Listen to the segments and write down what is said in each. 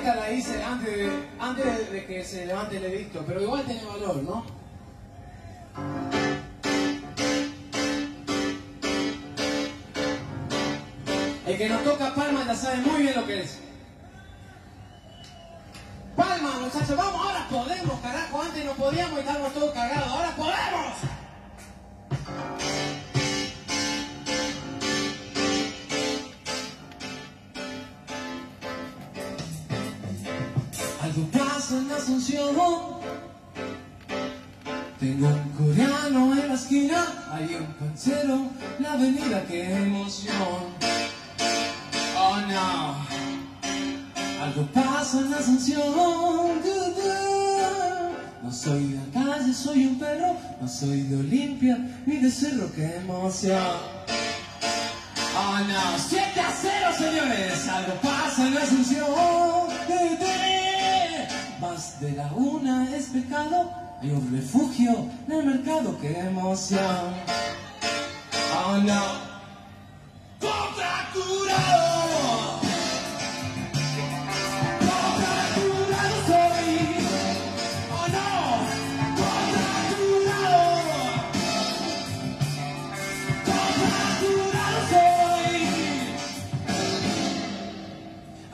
esta la hice antes de, antes de que se levante el edicto, pero igual tiene valor, ¿no? El que nos toca palma ya sabe muy bien lo que es. Palma, muchachos, vamos, ahora podemos, carajo. Antes no podíamos y estábamos todos cagados. ¡Ahora Algo pasa en Asunción. Tengo un coreano en la esquina, hay un pancero, la avenida, qué emoción. Oh no, algo pasa en la Asunción. No soy de la calle, soy un perro, no soy de Olimpia ni de Cerro, qué emoción. Oh no, 7 a 0 señores, algo pasa en la Asunción. De la una es pecado, hay un refugio en el mercado, qué emoción. Oh no, contracurado. Contracturado soy. Oh no, contracturado. Contracturado soy.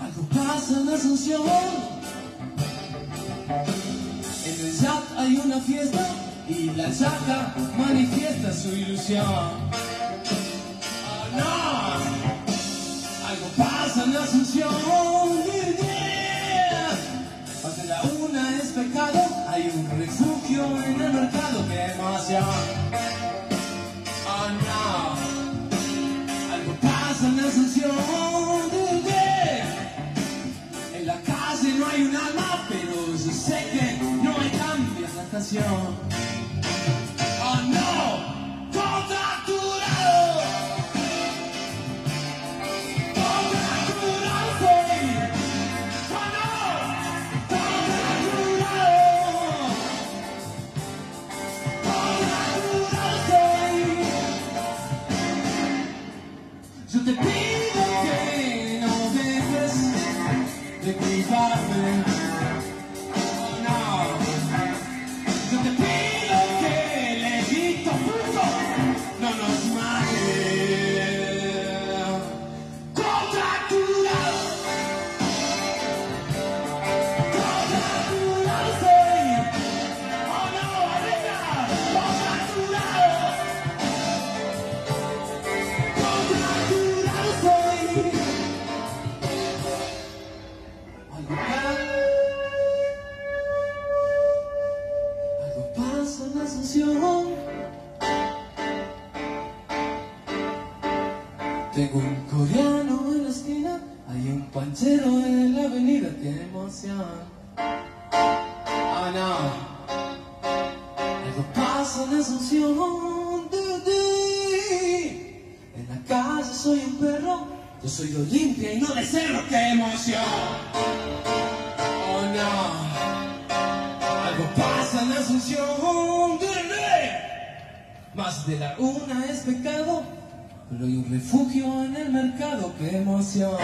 Algo pasa en la Asunción. Hay una fiesta y la chata manifiesta su ilusión. Oh no, algo pasa en la Asunción. Yeah. Más de la una es pecado, hay un refugio en el mercado, qué emoción. Oh no, algo pasa en la Asunción. En la calle no hay un alma, cambios en la estación. Oh no, contracturado. Contracturado soy. Oh no, contracturado. Contracturado soy. Yo te pido que no dejes de culparme. Tengo un coreano en la esquina, hay un panchero en la avenida, qué emoción. Ah, no. Algo pasa en Asunción. Du. En la calle soy un perro, yo soy de Olimpia y no de Cerro, qué emoción. Oh no, algo pasa en Asunción. Du. Más de la una es pecado, pero hay un refugio en el mercado, qué emoción.